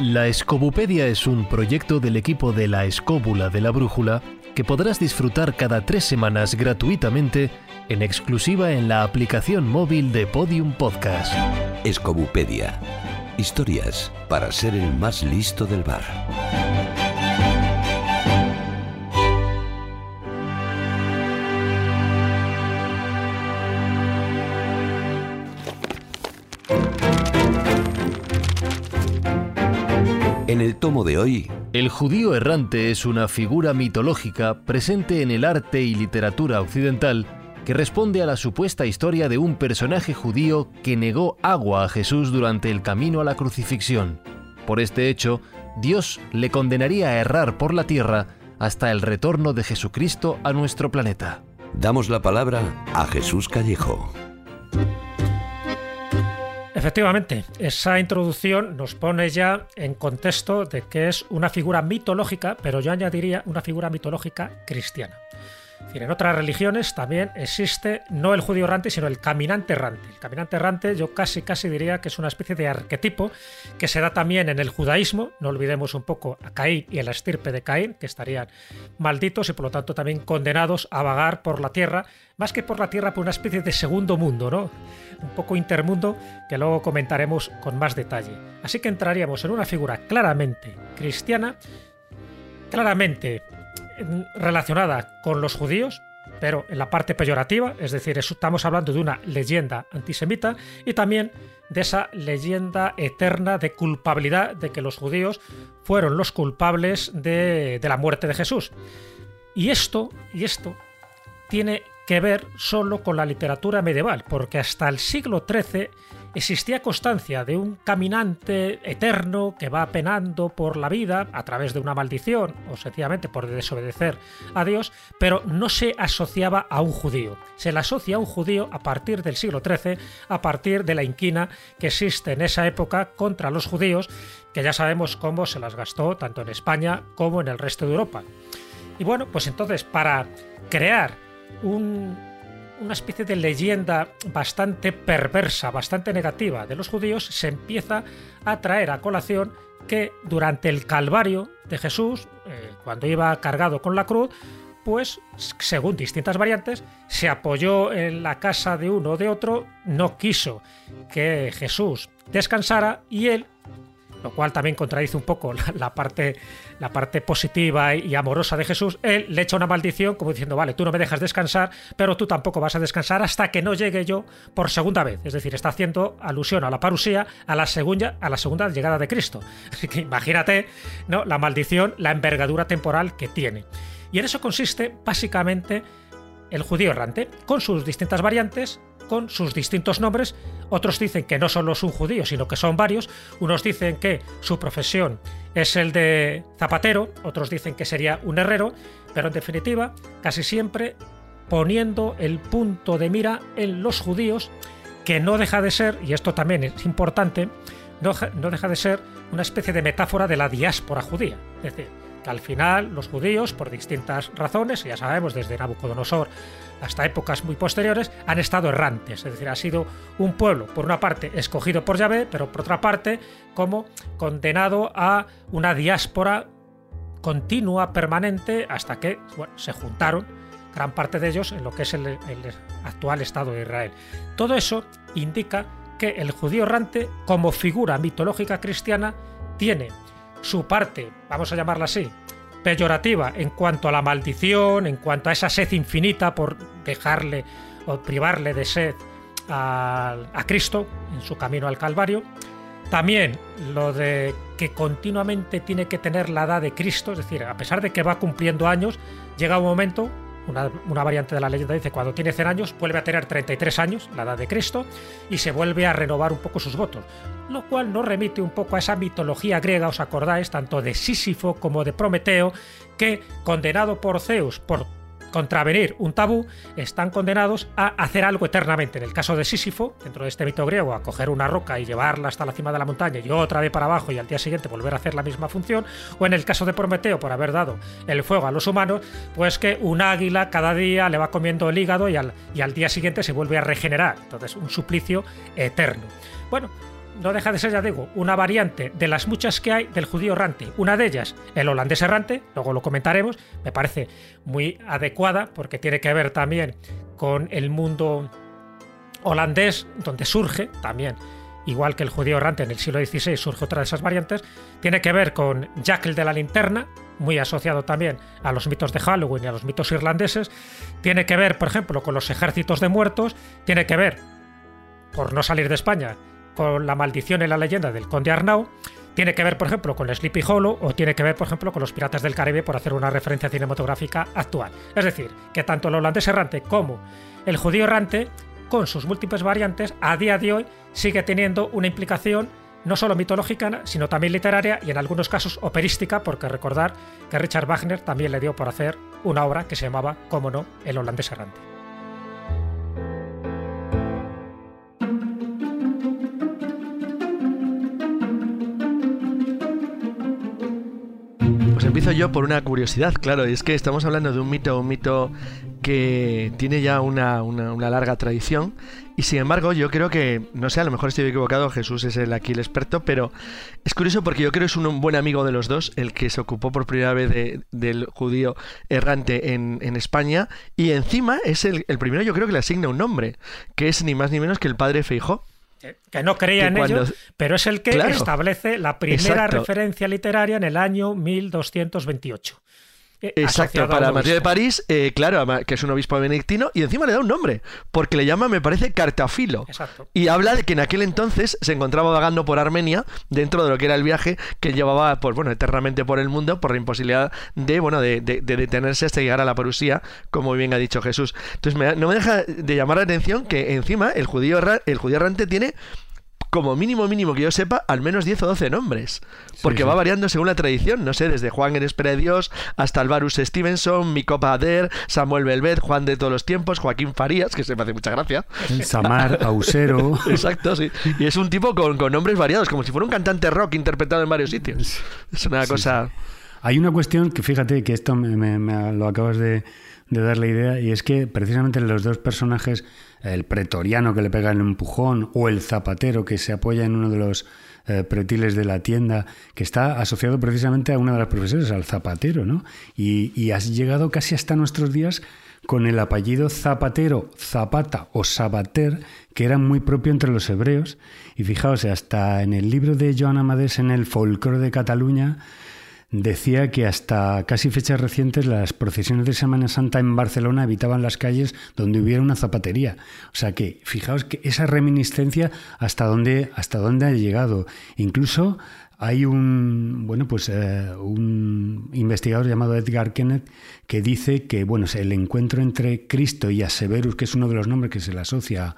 La Escobupedia es un proyecto del equipo de la Escóbula de la Brújula que podrás disfrutar cada tres semanas gratuitamente en exclusiva en la aplicación móvil de Podium Podcast. Escobupedia. Historias para ser el más listo del bar. En el tomo de hoy, El judío errante es una figura mitológica presente en el arte y literatura occidental que responde a la supuesta historia de un personaje judío que negó agua a Jesús durante el camino a la crucifixión. Por este hecho, Dios le condenaría a errar por la tierra hasta el retorno de Jesucristo a nuestro planeta. damos la palabra a Jesús Callejo. Efectivamente, esa introducción nos pone ya en contexto de que es una figura mitológica, pero yo añadiría una figura mitológica cristiana. En otras religiones también existe no el judío errante, sino el caminante errante. El caminante errante yo casi casi diría que es una especie de arquetipo que se da también en el judaísmo. No olvidemos un poco a Caín y a la estirpe de Caín, que estarían malditos y por lo tanto también condenados a vagar por la tierra, más que por la tierra, por una especie de segundo mundo, ¿no? Un poco intermundo que luego comentaremos con más detalle. Así que entraríamos en una figura claramente cristiana, claramente relacionada con los judíos, pero en la parte peyorativa, es decir, estamos hablando de una leyenda antisemita y también de esa leyenda eterna de culpabilidad de que los judíos fueron los culpables de, la muerte de Jesús. Y esto, y esto tiene que ver solo con la literatura medieval, porque hasta el siglo XIII existía constancia de un caminante eterno que va penando por la vida a través de una maldición o sencillamente por desobedecer a Dios, pero no se asociaba a un judío. Se le asocia a un judío a partir del siglo XIII, a partir de la inquina que existe en esa época contra los judíos, que ya sabemos cómo se las gastó tanto en España como en el resto de Europa. Y bueno, pues entonces para crear un, una especie de leyenda bastante perversa, bastante negativa de los judíos, se empieza a traer a colación que durante el Calvario de Jesús, eh, cuando iba cargado con la cruz, pues según distintas variantes, se apoyó en la casa de uno o de otro, no quiso que Jesús descansara y él lo cual también contradice un poco la, parte, la parte positiva y amorosa de Jesús, él le echa una maldición como diciendo, vale, tú no me dejas descansar, pero tú tampoco vas a descansar hasta que no llegue yo por segunda vez. Es decir, está haciendo alusión a la parusía, a la segunda, a la segunda llegada de Cristo. Así que imagínate ¿no? la maldición, la envergadura temporal que tiene. Y en eso consiste básicamente el judío errante, con sus distintas variantes, con sus distintos nombres. Otros dicen que no solo es un judío, sino que son varios. Unos dicen que su profesión es el de zapatero, otros dicen que sería un herrero, pero en definitiva, casi siempre poniendo el punto de mira en los judíos, que no deja de ser, y esto también es importante, no, no deja de ser una especie de metáfora de la diáspora judía. Es decir, que al final los judíos, por distintas razones, ya sabemos, desde Nabucodonosor hasta épocas muy posteriores, han estado errantes. Es decir, ha sido un pueblo, por una parte, escogido por Yahvé, pero por otra parte, como condenado a una diáspora continua, permanente, hasta que se juntaron gran parte de ellos en lo que es el actual Estado de Israel. Todo eso indica que el judío errante, como figura mitológica cristiana, tiene su parte, vamos a llamarla así, peyorativa en cuanto a la maldición, en cuanto a esa sed infinita por dejarle o privarle de sed a, Cristo en su camino al Calvario. También lo de que continuamente tiene que tener la edad de Cristo, es decir, a pesar de que va cumpliendo años, llega un momento una, variante de la leyenda dice cuando tiene 100 años vuelve a tener 33 años, la edad de Cristo, y se vuelve a renovar un poco sus votos, lo cual nos remite un poco a esa mitología griega, os acordáis, tanto de Sísifo como de Prometeo, que condenado por Zeus por contravenir un tabú, están condenados a hacer algo eternamente. En el caso de Sísifo, dentro de este mito griego, a coger una roca y llevarla hasta la cima de la montaña y otra vez para abajo y al día siguiente volver a hacer la misma función, o en el caso de Prometeo, por haber dado el fuego a los humanos, pues que un águila cada día le va comiendo el hígado y al, y al día siguiente se vuelve a regenerar. Entonces, un suplicio eterno. Bueno, no deja de ser, ya digo, una variante de las muchas que hay del judío errante. Una de ellas, el holandés errante, luego lo comentaremos, me parece muy adecuada porque tiene que ver también con el mundo holandés, donde surge también, igual que el judío errante en el siglo XVI surge otra de esas variantes, tiene que ver con Jack el de la linterna, muy asociado también a los mitos de Halloween y a los mitos irlandeses, tiene que ver, por ejemplo, con los ejércitos de muertos, tiene que ver, por no salir de España, con la maldición y la leyenda del conde Arnau, tiene que ver, por ejemplo, con Sleepy Hollow o tiene que ver, por ejemplo, con los Piratas del Caribe, por hacer una referencia cinematográfica actual. Es decir, que tanto el holandés errante como el judío errante, con sus múltiples variantes, a día de hoy sigue teniendo una implicación no solo mitológica, sino también literaria y en algunos casos operística, porque recordar que Richard Wagner también le dio por hacer una obra que se llamaba, como no, El holandés errante. Empiezo yo por una curiosidad, claro, y es que estamos hablando de un mito, un mito que tiene ya una, una, larga tradición y sin embargo yo creo que, no sé, a lo mejor estoy equivocado, Jesús es el aquí el experto, pero es curioso porque yo creo que es un, buen amigo de los dos, el que se ocupó por primera vez del judío errante en, en, España y encima es el, el primero yo creo que le asigna un nombre, que es ni más ni menos que el padre Feijó que no creía en ello, pero es el que establece la primera referencia literaria en el año 1228. Eh, Exacto, para Mateo de París, eh, claro, que es un obispo benedictino, y encima le da un nombre, porque le llama, me parece, Cartafilo. Exacto. Y habla de que en aquel entonces se encontraba vagando por Armenia, dentro de lo que era el viaje que llevaba, pues bueno, eternamente por el mundo, por la imposibilidad de, bueno, de, detenerse hasta llegar a la Parusía, como bien ha dicho Jesús. Entonces, no me deja de llamar la atención que encima el judío, el judío errante tiene como mínimo mínimo que yo sepa, al menos 10 o 12 nombres. Porque va variando según la tradición, no sé, desde Juan en Espera de Dios hasta Alvarus Stevenson, Mico Pader, Samuel Belvet, Juan de todos los tiempos, Joaquín Farías, que se me hace mucha gracia. Samar Ausero. Exacto, sí. Y es un tipo con, nombres variados, como si fuera un cantante rock interpretado en varios sitios. Es una cosa... Hay una cuestión que fíjate que esto me, lo acabas de, de dar la idea, y es que precisamente los dos personajes el pretoriano que le pega el empujón o el zapatero que se apoya en uno de los eh, pretiles de la tienda, que está asociado precisamente a una de las profesiones, al zapatero, ¿no? Y, has llegado casi hasta nuestros días con el apellido zapatero, zapata o sabater, que era muy propio entre los hebreos. Y fijaos, hasta en el libro de Joan Amadés en el Folclore de Cataluña, decía que hasta casi fechas recientes las procesiones de Semana Santa en Barcelona evitaban las calles donde hubiera una zapatería. O sea que fijaos que esa reminiscencia hasta dónde, hasta dónde ha llegado. Incluso hay un bueno pues eh, un investigador llamado Edgar Kenneth que dice que bueno el encuentro entre Cristo y Aseverus, que es uno de los nombres que se le asocia a,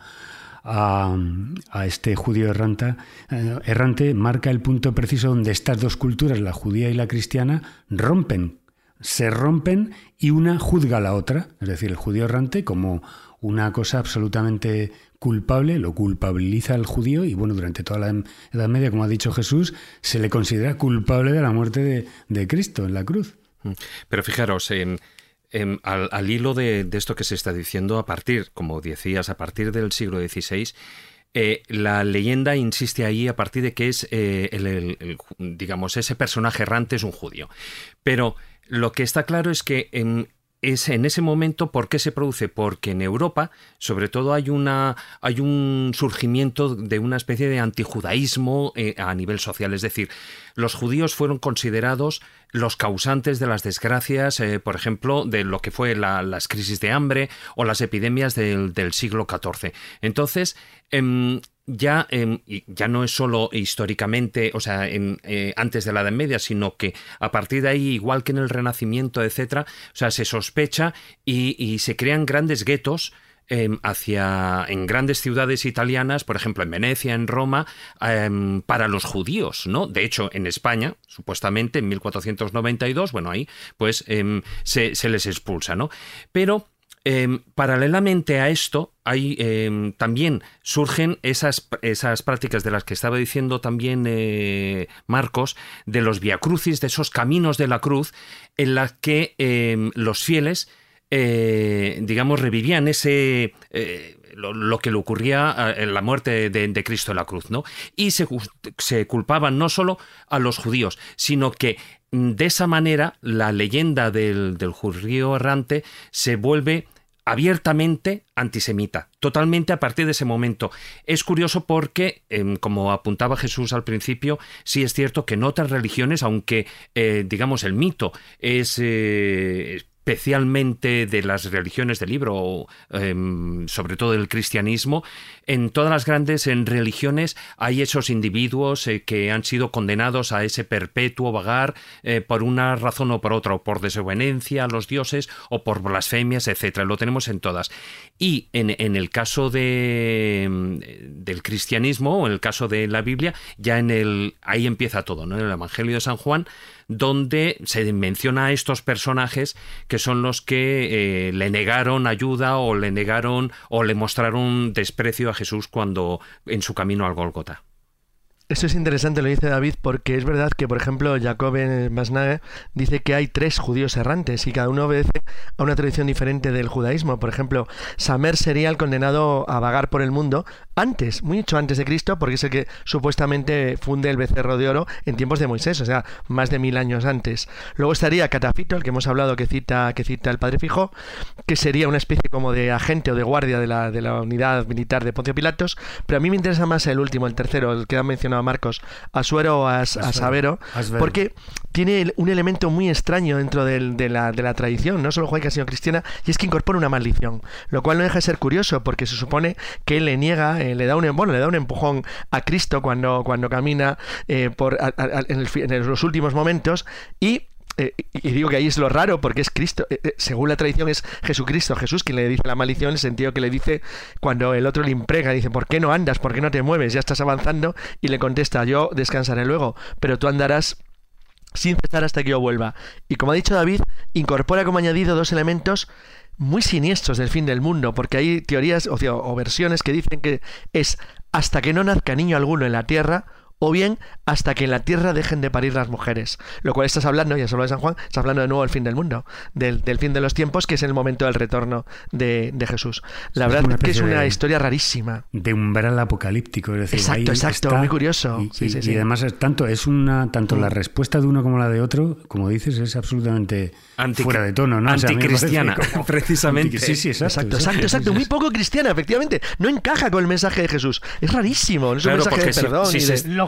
este judío errante, eh, errante marca el punto preciso donde estas dos culturas, la judía y la cristiana, rompen, se rompen y una juzga a la otra, es decir, el judío errante como una cosa absolutamente culpable, lo culpabiliza al judío y bueno, durante toda la Edad Media, como ha dicho Jesús, se le considera culpable de la muerte de, de Cristo en la cruz. Pero fijaros, en, Em, al, hilo de, esto que se está diciendo, a partir, como decías, a partir del siglo XVI, eh, la leyenda insiste ahí a partir de que es, eh, el, digamos, ese personaje errante es un judío. Pero lo que está claro es que en, es en ese momento, ¿por qué se produce? Porque en Europa, sobre todo, hay, una, hay un surgimiento de una especie de antijudaísmo eh, a nivel social. Es decir, los judíos fueron considerados los causantes de las desgracias, eh, por ejemplo, de lo que fue las crisis de hambre o las epidemias del, siglo XIV. Entonces, em, ya, em, ya no es solo históricamente, o sea, en, eh, antes de la Edad Media, sino que a partir de ahí, igual que en el Renacimiento, etcétera, o sea, se sospecha y, se crean grandes guetos em, hacia en grandes ciudades italianas, por ejemplo en Venecia, en Roma, em, para los judíos, ¿no? De hecho, en España, supuestamente en 1492, bueno, ahí pues se, se, les expulsa, ¿no? Pero Em, paralelamente a esto, em, también surgen esas, esas, prácticas de las que estaba diciendo también eh, Marcos, de los viacrucis, de esos caminos de la cruz, en las que em, los fieles, eh, digamos, revivían ese, eh, lo, que le ocurría en la muerte de, Cristo en la cruz, ¿no? Y se, se culpaban no solo a los judíos, sino que de esa manera la leyenda del, del judío errante se vuelve abiertamente antisemita, totalmente a partir de ese momento. Es curioso porque, em, como apuntaba Jesús al principio, sí es cierto que en otras religiones, aunque eh, digamos el mito es, eh, especialmente de las religiones del libro, em, sobre todo del cristianismo, en todas las grandes en religiones hay esos individuos eh, que han sido condenados a ese perpetuo vagar eh, por una razón o por otra, o por desobediencia a los dioses, o por blasfemias, etcétera. Lo tenemos en todas. Y en, el caso de, em, del cristianismo, o en el caso de la Biblia, ya en el ahí empieza todo, ¿no? En el Evangelio de San Juan donde se menciona a estos personajes que son los que eh, le negaron ayuda o le negaron o le mostraron desprecio a Jesús cuando en su camino al Golgota. Eso es interesante, lo dice David, porque es verdad que, por ejemplo, Jacob Masnage dice que hay tres judíos errantes y cada uno obedece a una tradición diferente del judaísmo. Por ejemplo, Samer sería el condenado a vagar por el mundo antes, mucho antes de Cristo, porque es el que supuestamente funde el becerro de oro en tiempos de Moisés, o sea, más de mil años antes. Luego estaría Catafito, el que hemos hablado que cita, que cita el padre Fijo, que sería una especie como de agente o de guardia de la, de la unidad militar de Poncio Pilatos, pero a mí me interesa más el último, el tercero, el que ha mencionado Marcos, a Suero o a, Savero, porque tiene un elemento muy extraño dentro de, la, tradición, no solo ha sido cristiana, y es que incorpora una maldición, lo cual no deja de ser curioso, porque se supone que él le niega, eh, le da un bueno, le da un empujón a Cristo cuando, cuando camina eh, por, en, los últimos momentos, y eh, y digo que ahí es lo raro porque es Cristo, eh, eh, según la tradición es Jesucristo, Jesús quien le dice la maldición en el sentido que le dice cuando el otro le imprega, dice, ¿por qué no andas? ¿Por qué no te mueves? Ya estás avanzando y le contesta, yo descansaré luego, pero tú andarás sin cesar hasta que yo vuelva. Y como ha dicho David, incorpora como añadido dos elementos muy siniestros del fin del mundo, porque hay teorías o, o versiones que dicen que es hasta que no nazca niño alguno en la tierra, o bien hasta que en la tierra dejen de parir las mujeres. Lo cual estás hablando, ya solo de San Juan, estás hablando de nuevo del fin del mundo, del, fin de los tiempos, que es el momento del retorno de, Jesús. La verdad es que es una historia rarísima. De umbral apocalíptico, es decir, exacto, exacto, muy curioso. Y, además es tanto, es una, tanto la mm. respuesta de uno como la de otro, como dices, es absolutamente fuera de tono, ¿no? Anticristiana, precisamente. sí, sí, exacto. Exacto, exacto, muy poco cristiana, efectivamente. No encaja con el mensaje de Jesús. Es rarísimo, no es un mensaje de perdón.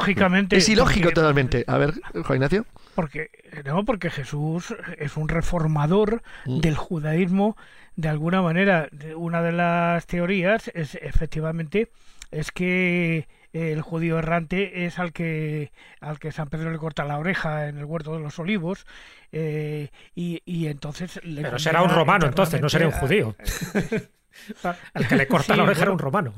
Lógicamente. Es ilógico totalmente. A ver, Juan Ignacio. Porque, no, porque Jesús es un reformador mm. del judaísmo. De alguna manera, una de las teorías es efectivamente es que el judío errante es al que al que San Pedro le corta la oreja en el huerto de los olivos eh, y, entonces pero será un romano entonces no sería un judío al que le corta la oreja era un romano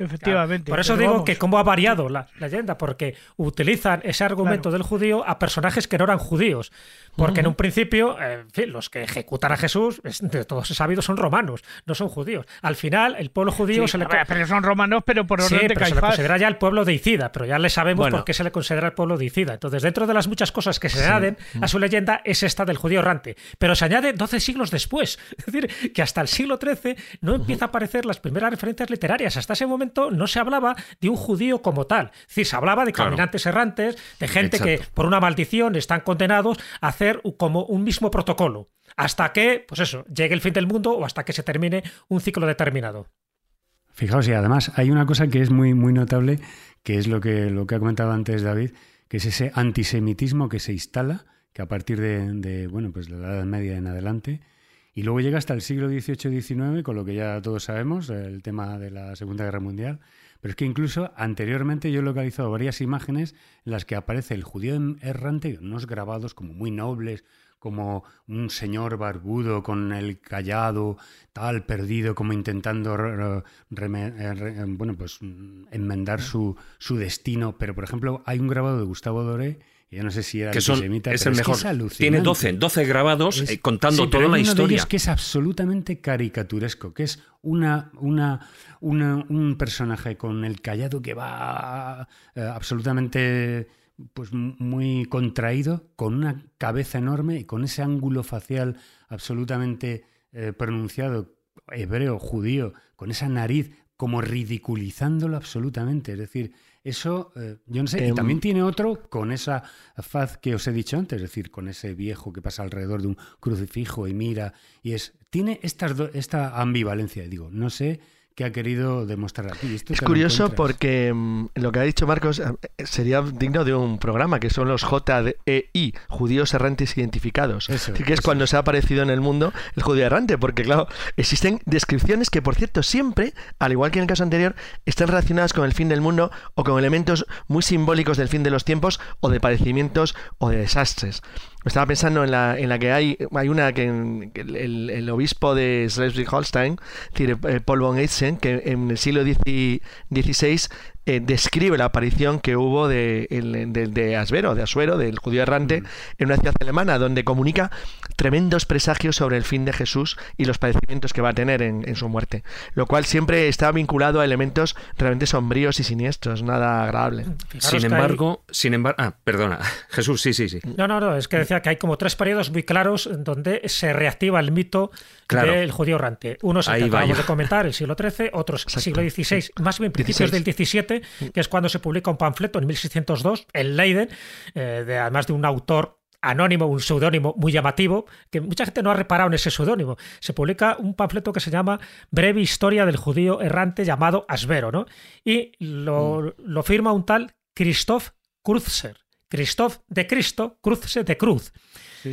Efectivamente. Por eso digo que cómo ha variado la, leyenda, porque utilizan ese argumento del judío a personajes que no eran judíos. Porque en un principio, en fin, los que ejecutan a Jesús, de todos sabidos, son romanos, no son judíos. Al final, el pueblo judío se le. Pero son romanos, pero por orden de pero se le considera ya el pueblo de Icida, pero ya le sabemos por qué se le considera el pueblo de Icida. Entonces, dentro de las muchas cosas que se añaden a su leyenda, es esta del judío errante. Pero se añade 12 siglos después. Es decir, que hasta el siglo XIII no empieza a aparecer las primeras referencias literarias. Hasta ese momento no se hablaba de un judío como tal. Es decir, se hablaba de caminantes errantes, de gente que por una maldición están condenados a hacer como un mismo protocolo. Hasta que, pues eso, llegue el fin del mundo o hasta que se termine un ciclo determinado. Fijaos, y además hay una cosa que es muy, muy notable, que es lo que, lo que ha comentado antes David, que es ese antisemitismo que se instala, que a partir de, de bueno, pues de la Edad Media en adelante, y luego llega hasta el siglo XVIII-XIX, con lo que ya todos sabemos, el tema de la Segunda Guerra Mundial. Pero es que incluso anteriormente yo he localizado varias imágenes en las que aparece el judío errante, unos grabados como muy nobles, como un señor barbudo con el callado, tal, perdido, como intentando eh, bueno, pues, enmendar su, su destino. Pero, por ejemplo, hay un grabado de Gustavo Doré yo no sé si era que son, es el mejor. Tiene 12, 12 grabados eh, contando toda la historia. que es absolutamente caricaturesco, que es una, una, un personaje con el callado que va eh, absolutamente pues muy contraído, con una cabeza enorme y con ese ángulo facial absolutamente eh, pronunciado hebreo, judío, con esa nariz como ridiculizándolo absolutamente. Es decir, eso, eh, yo no sé, y em, también tiene otro con esa faz que os he dicho antes, es decir, con ese viejo que pasa alrededor de un crucifijo y mira, y es, tiene estas esta ambivalencia, digo, no sé que ha querido demostrar aquí. es curioso porque mm, lo que ha dicho Marcos eh, sería digno de un programa que son los JEI, judíos errantes identificados. que es cuando se ha aparecido en el mundo el judío errante, porque claro, existen descripciones que por cierto siempre, al igual que en el caso anterior, están relacionadas con el fin del mundo o con elementos muy simbólicos del fin de los tiempos o de padecimientos o de desastres. Estaba pensando en la, en la que hay, hay una que, el, obispo de Schleswig-Holstein, eh, Paul von Eidsen, que en el siglo XVI eh, describe la aparición que hubo de, de, Asvero, de Asuero, del judío errante, en una ciudad alemana, donde comunica tremendos presagios sobre el fin de Jesús y los padecimientos que va a tener en, su muerte. Lo cual siempre está vinculado a elementos realmente sombríos y siniestros, nada agradable. sin embargo, sin embargo, ah, perdona, Jesús, sí, sí, sí. No, no, no, es que decía que hay como tres periodos muy claros en donde se reactiva el mito del judío errante. Uno es el que acabamos de comentar, el siglo XIII, otros el siglo XVI, más bien principios del XVII que es cuando se publica un panfleto en 1602 en Leiden, eh, de, además de un autor anónimo, un seudónimo muy llamativo, que mucha gente no ha reparado en ese seudónimo. Se publica un panfleto que se llama Breve Historia del Judío Errante llamado Asvero, ¿no? Y lo, mm. firma un tal Christoph Kruzser. Christoph de Cristo, Kruzser de Cruz.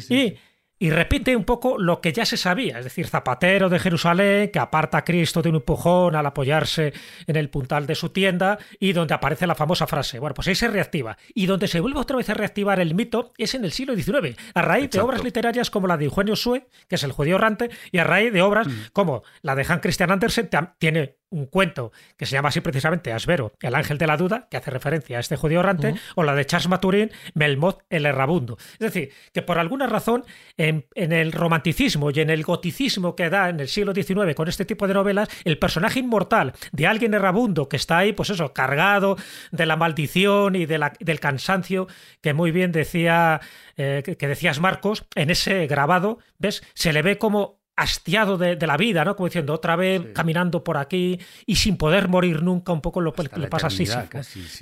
y y repite un poco lo que ya se sabía, es decir, Zapatero de Jerusalén que aparta a Cristo de un empujón al apoyarse en el puntal de su tienda y donde aparece la famosa frase. Bueno, pues ahí se reactiva. Y donde se vuelve otra vez a reactivar el mito es en el siglo XIX, a raíz de obras literarias como la de Eugenio Sue, que es el judío errante, y a raíz de obras mm. como la de Hans Christian Andersen, tiene un cuento que se llama así precisamente Asvero, el ángel de la duda, que hace referencia a este judío errante, o la de Charles Maturin, Melmoth el errabundo. Es decir, que por alguna razón en, el romanticismo y en el goticismo que da en el siglo XIX con este tipo de novelas, el personaje inmortal de alguien errabundo que está ahí, pues eso, cargado de la maldición y de la, del cansancio que muy bien decía, eh, que decías Marcos, en ese grabado, ¿ves? Se le ve como hastiado de, la vida, ¿no? Como diciendo, otra vez caminando por aquí y sin poder morir nunca, un poco lo que le pasa a Sísifo.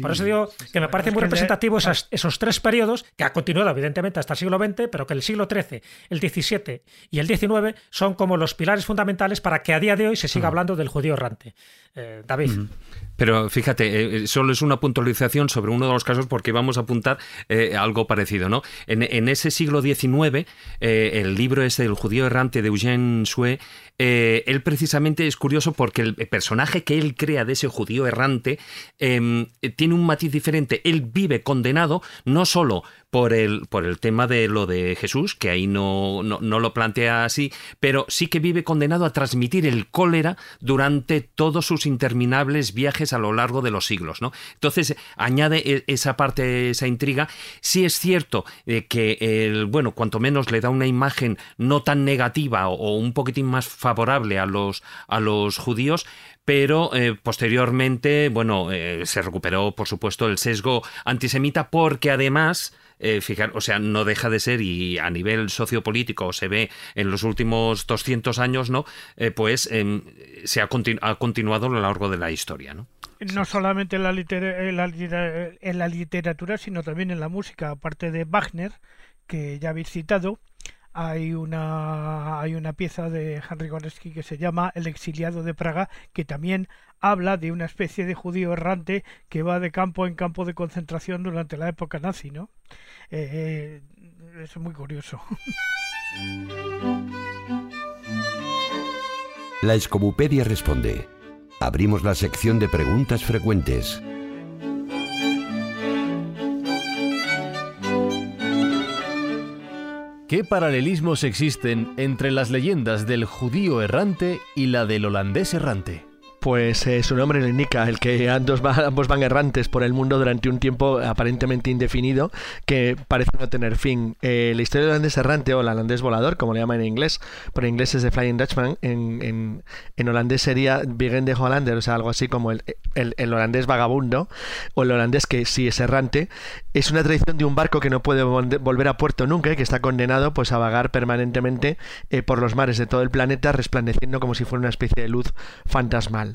Por eso digo que me parece muy representativo esos, tres periodos, que ha continuado evidentemente hasta el siglo XX, pero que el siglo XIII, el XVII y el XIX son como los pilares fundamentales para que a día de hoy se siga hablando del judío errante. Eh, David. Pero fíjate, eh, eh, solo es una puntualización sobre uno de los casos porque vamos a apuntar algo parecido, ¿no? En, ese siglo XIX, el libro ese del judío errante de Sue eh, él precisamente es curioso porque el personaje que él crea de ese judío errante em, tiene un matiz diferente. Él vive condenado no solo por el, por el tema de lo de Jesús, que ahí no, no, lo plantea así, pero sí que vive condenado a transmitir el cólera durante todos sus interminables viajes a lo largo de los siglos. ¿no? Entonces, añade e, esa parte, esa intriga. Sí es cierto eh, que, el, bueno, cuanto menos le da una imagen no tan negativa o, un poquitín más favorable a los, a los judíos, pero eh, posteriormente, bueno, eh, se recuperó, por supuesto, el sesgo antisemita porque además eh, fijar, o sea, no deja de ser y a nivel sociopolítico se ve en los últimos 200 años, ¿no? Eh, pues em, se ha, continuado a lo largo de la historia, ¿no? No solamente en la, en la literatura, sino también en la música, aparte de Wagner, que ya habéis citado, hay una, hay una pieza de Henry Goreski que se llama El exiliado de Praga, que también habla de una especie de judío errante que va de campo en campo de concentración durante la época nazi, ¿no? Eh, eh, es muy curioso. La Escobupedia responde. Abrimos la sección de preguntas frecuentes. ¿Qué paralelismos existen entre las leyendas del judío errante y la del holandés errante? Pues eh, su nombre lo indica, el que ambos, van errantes por el mundo durante un tiempo aparentemente indefinido que parece no tener fin. Eh, la historia del holandés errante o el holandés volador, como le llaman en inglés, pero en inglés es de Flying Dutchman, en, en, holandés sería Begin de Hollander, o sea, algo así como el, el, holandés vagabundo o el holandés que sí es errante. Es una tradición de un barco que no puede volver a puerto nunca y que está condenado pues a vagar permanentemente eh, por los mares de todo el planeta resplandeciendo como si fuera una especie de luz fantasmal.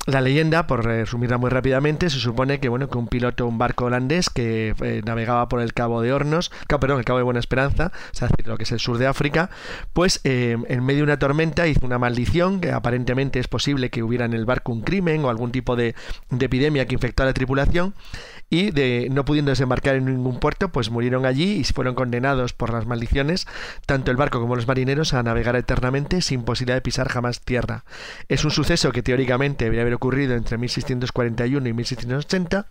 La leyenda, por resumirla muy rápidamente, se supone que bueno que un piloto un barco holandés que eh, navegaba por el Cabo de Hornos, perdón, el Cabo de Buena Esperanza, o sea, lo que es el sur de África, pues eh, en medio de una tormenta hizo una maldición que aparentemente es posible que hubiera en el barco un crimen o algún tipo de, de epidemia que infectó a la tripulación y de no pudiendo desembarcar en ningún puerto, pues murieron allí y fueron condenados por las maldiciones, tanto el barco como los marineros, a navegar eternamente sin posibilidad de pisar jamás tierra. Es un suceso que teóricamente debería haber ocurrido entre 1641 y 1680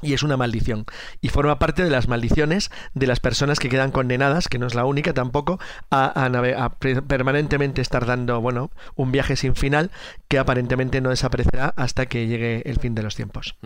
y es una maldición. Y forma parte de las maldiciones de las personas que quedan condenadas, que no es la única tampoco, a, permanentemente estar dando, bueno, un viaje sin final que aparentemente no desaparecerá hasta que llegue el fin de los tiempos.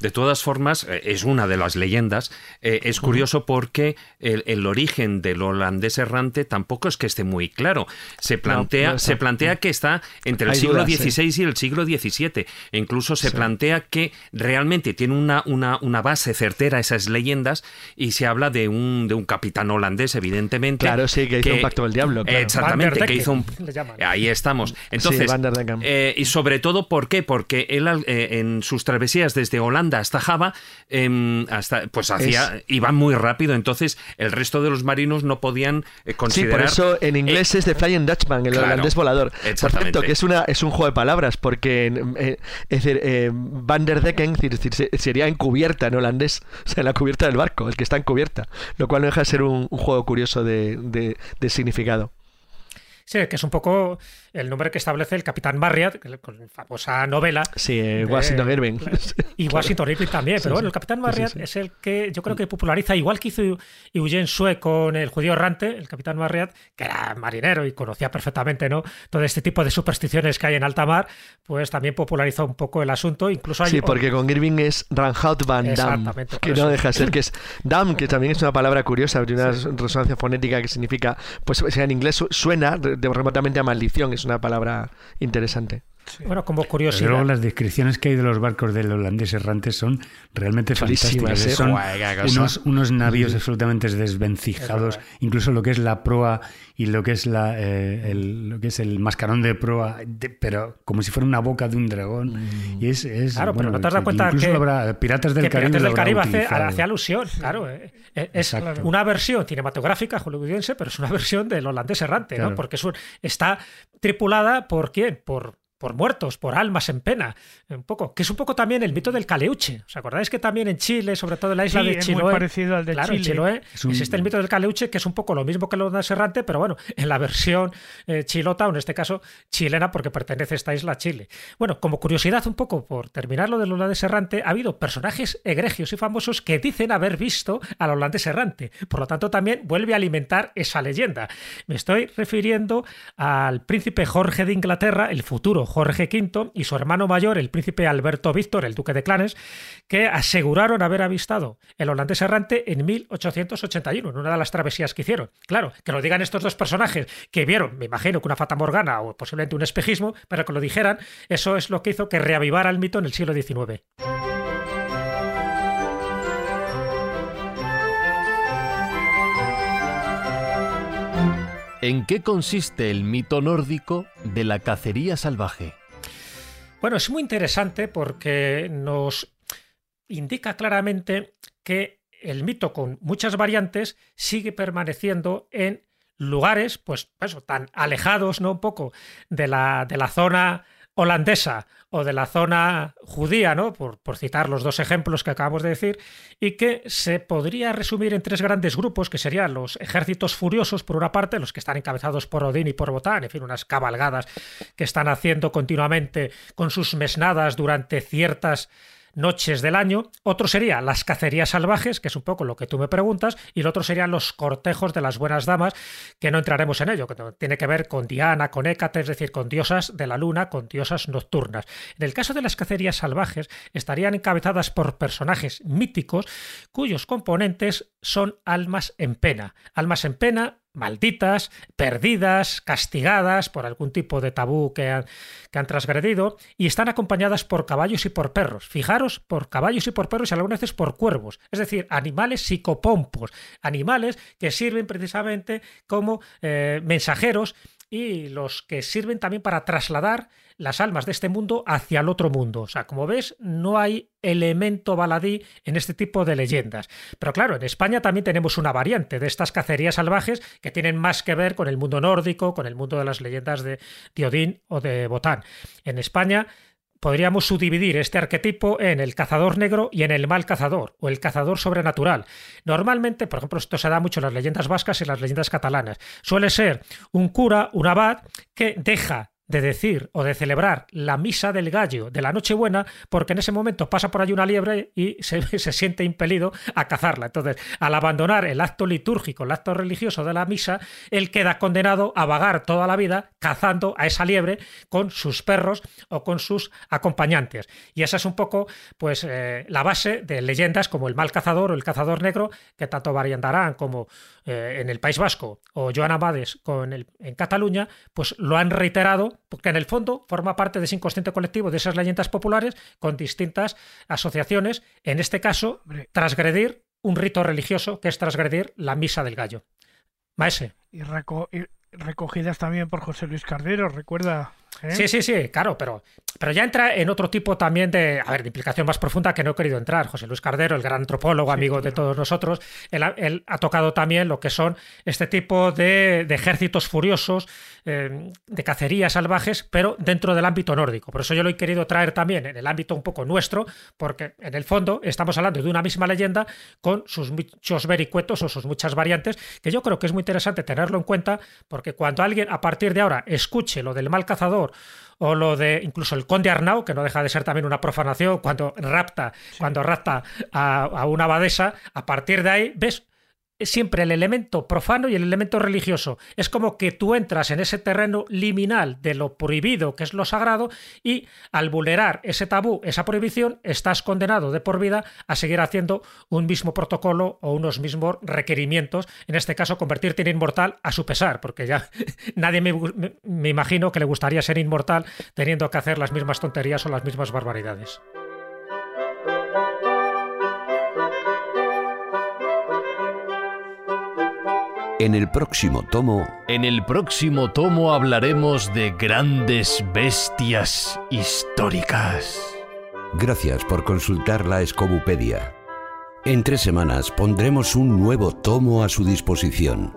De todas formas, eh, es una de las leyendas. Eh, es curioso porque el, origen del holandés errante tampoco es que esté muy claro. Se plantea, se plantea que está entre el siglo XVI y el siglo XVII. E incluso se plantea que realmente tiene una, una, una, base certera esas leyendas y se habla de un, de un capitán holandés, evidentemente. Claro, sí, que hizo un pacto del diablo. Exactamente, que hizo un... Ahí estamos. Entonces, eh, y sobre todo, ¿por qué? Porque él en sus travesías desde Holanda hasta Java, em, hasta, pues hacía, iban muy rápido, entonces el resto de los marinos no podían considerar... Sí, por eso en inglés eh, es de Flying Dutchman, el holandés volador. Por cierto, que es, una, es un juego de palabras, porque eh, es decir, eh, Van der Decken sería encubierta en holandés, o sea, en la cubierta del barco, el que está en cubierta, lo cual no deja de ser un, juego curioso de, de significado. Sí, que es un poco el nombre que establece el Capitán Marriott, con la famosa novela. Sí, Washington Irving. Y Washington Irving también, pero bueno, el Capitán Marriott es el que yo creo que populariza, igual que hizo Eugene Sue con el judío errante, el Capitán Marriott, que era marinero y conocía perfectamente ¿no? todo este tipo de supersticiones que hay en alta mar, pues también popularizó un poco el asunto. Incluso sí, porque con Irving es Ranhout Van Dam, que no deja de ser que es Dam, que también es una palabra curiosa, de una resonancia fonética que significa, pues en inglés suena remotamente a maldición, es una palabra interesante. Bueno, como curiosidad. luego las descripciones que hay de los barcos del holandés errante son realmente fantásticas. ¿eh? Son unos, unos, navíos absolutamente desvencijados. Incluso lo que es la proa y lo que es la eh, el, lo que es el mascarón de proa, pero como si fuera una boca de un dragón. Mm. Y es, es, claro, pero no te das cuenta que, Piratas del Caribe, Piratas del Caribe hace, alusión. Claro, eh, es una versión cinematográfica hollywoodiense, pero es una versión del holandés errante, ¿no? Porque es está tripulada por quién? Por por muertos, por almas en pena, un poco, que es un poco también el mito del caleuche. ¿Os acordáis que también en Chile, sobre todo en la isla de Chiloé, es muy parecido al de claro, Chile. existe el mito del caleuche, que es un poco lo mismo que lo de Serrante, pero bueno, en la versión eh, chilota, o en este caso chilena, porque pertenece a esta isla a Chile. Bueno, como curiosidad un poco, por terminar lo del holandés errante, ha habido personajes egregios y famosos que dicen haber visto al holandés errante. Por lo tanto, también vuelve a alimentar esa leyenda. Me estoy refiriendo al príncipe Jorge de Inglaterra, el futuro Jorge V y su hermano mayor, el príncipe Alberto Víctor, el duque de Clanes, que aseguraron haber avistado el holandés errante en 1881, en una de las travesías que hicieron. Claro, que lo digan estos dos personajes que vieron, me imagino que una fata morgana o posiblemente un espejismo, pero que lo dijeran, eso es lo que hizo que reavivara el mito en el siglo XIX. ¿En qué consiste el mito nórdico de la cacería salvaje? Bueno, es muy interesante porque nos indica claramente que el mito con muchas variantes sigue permaneciendo en lugares, pues tan alejados, ¿no? Un poco de la, de la zona holandesa o de la zona judía, ¿no? Por, por, citar los dos ejemplos que acabamos de decir, y que se podría resumir en tres grandes grupos, que serían los ejércitos furiosos, por una parte, los que están encabezados por Odín y por Botán, en fin, unas cabalgadas que están haciendo continuamente con sus mesnadas durante ciertas noches del año. Otro sería las cacerías salvajes, que es un poco lo que tú me preguntas, y el otro serían los cortejos de las buenas damas, que no entraremos en ello, que tiene que ver con Diana, con Hécate, es decir, con diosas de la luna, con diosas nocturnas. En el caso de las cacerías salvajes, estarían encabezadas por personajes míticos cuyos componentes son almas en pena. Almas en pena malditas, perdidas, castigadas por algún tipo de tabú que han, que han, transgredido, y están acompañadas por caballos y por perros. Fijaros, por caballos y por perros y algunas veces por cuervos, es decir, animales psicopompos, animales que sirven precisamente como eh, mensajeros y los que sirven también para trasladar las almas de este mundo hacia el otro mundo. O sea, como ves, no hay elemento baladí en este tipo de leyendas. Pero claro, en España también tenemos una variante de estas cacerías salvajes que tienen más que ver con el mundo nórdico, con el mundo de las leyendas de Diodín o de Botán. En España podríamos subdividir este arquetipo en el cazador negro y en el mal cazador, o el cazador sobrenatural. Normalmente, por ejemplo, esto se da mucho en las leyendas vascas y en las leyendas catalanas. Suele ser un cura, un abad, que deja de decir o de celebrar la misa del gallo de la Nochebuena, porque en ese momento pasa por allí una liebre y se, se, siente impelido a cazarla. Entonces, al abandonar el acto litúrgico, el acto religioso de la misa, él queda condenado a vagar toda la vida cazando a esa liebre con sus perros o con sus acompañantes. Y esa es un poco, pues, eh, la base de leyendas como el mal cazador o el cazador negro, que tanto variandarán como eh, en el País Vasco o Joan Amades con el, en Cataluña, pues lo han reiterado porque en el fondo forma parte de ese inconsciente colectivo de esas leyendas populares con distintas asociaciones, en este caso, transgredir un rito religioso que es transgredir la misa del gallo. Maese. Y, recogidas también por José Luis Cardero, recuerda. ¿Eh? Sí, sí, sí, claro, pero, pero ya entra en otro tipo también de, a ver, de implicación más profunda que no he querido entrar. José Luis Cardero, el gran antropólogo, amigo de todos nosotros, él, ha tocado también lo que son este tipo de, ejércitos furiosos, eh, de cacerías salvajes, pero dentro del ámbito nórdico. Por eso yo lo he querido traer también en el ámbito un poco nuestro, porque en el fondo estamos hablando de una misma leyenda con sus muchos vericuetos o sus muchas variantes, que yo creo que es muy interesante tenerlo en cuenta, porque cuando alguien a partir de ahora escuche lo del mal cazador, o lo de incluso el conde Arnau, que no deja de ser también una profanación, cuando rapta, cuando rapta a, a, una abadesa, a partir de ahí, ves siempre el elemento profano y el elemento religioso. Es como que tú entras en ese terreno liminal de lo prohibido, que es lo sagrado, y al vulnerar ese tabú, esa prohibición, estás condenado de por vida a seguir haciendo un mismo protocolo o unos mismos requerimientos, en este caso convertirte en inmortal a su pesar, porque ya nadie me, me imagino que le gustaría ser inmortal teniendo que hacer las mismas tonterías o las mismas barbaridades. En el próximo tomo... En el próximo tomo hablaremos de grandes bestias históricas. Gracias por consultar la Escobupedia. En tres semanas pondremos un nuevo tomo a su disposición.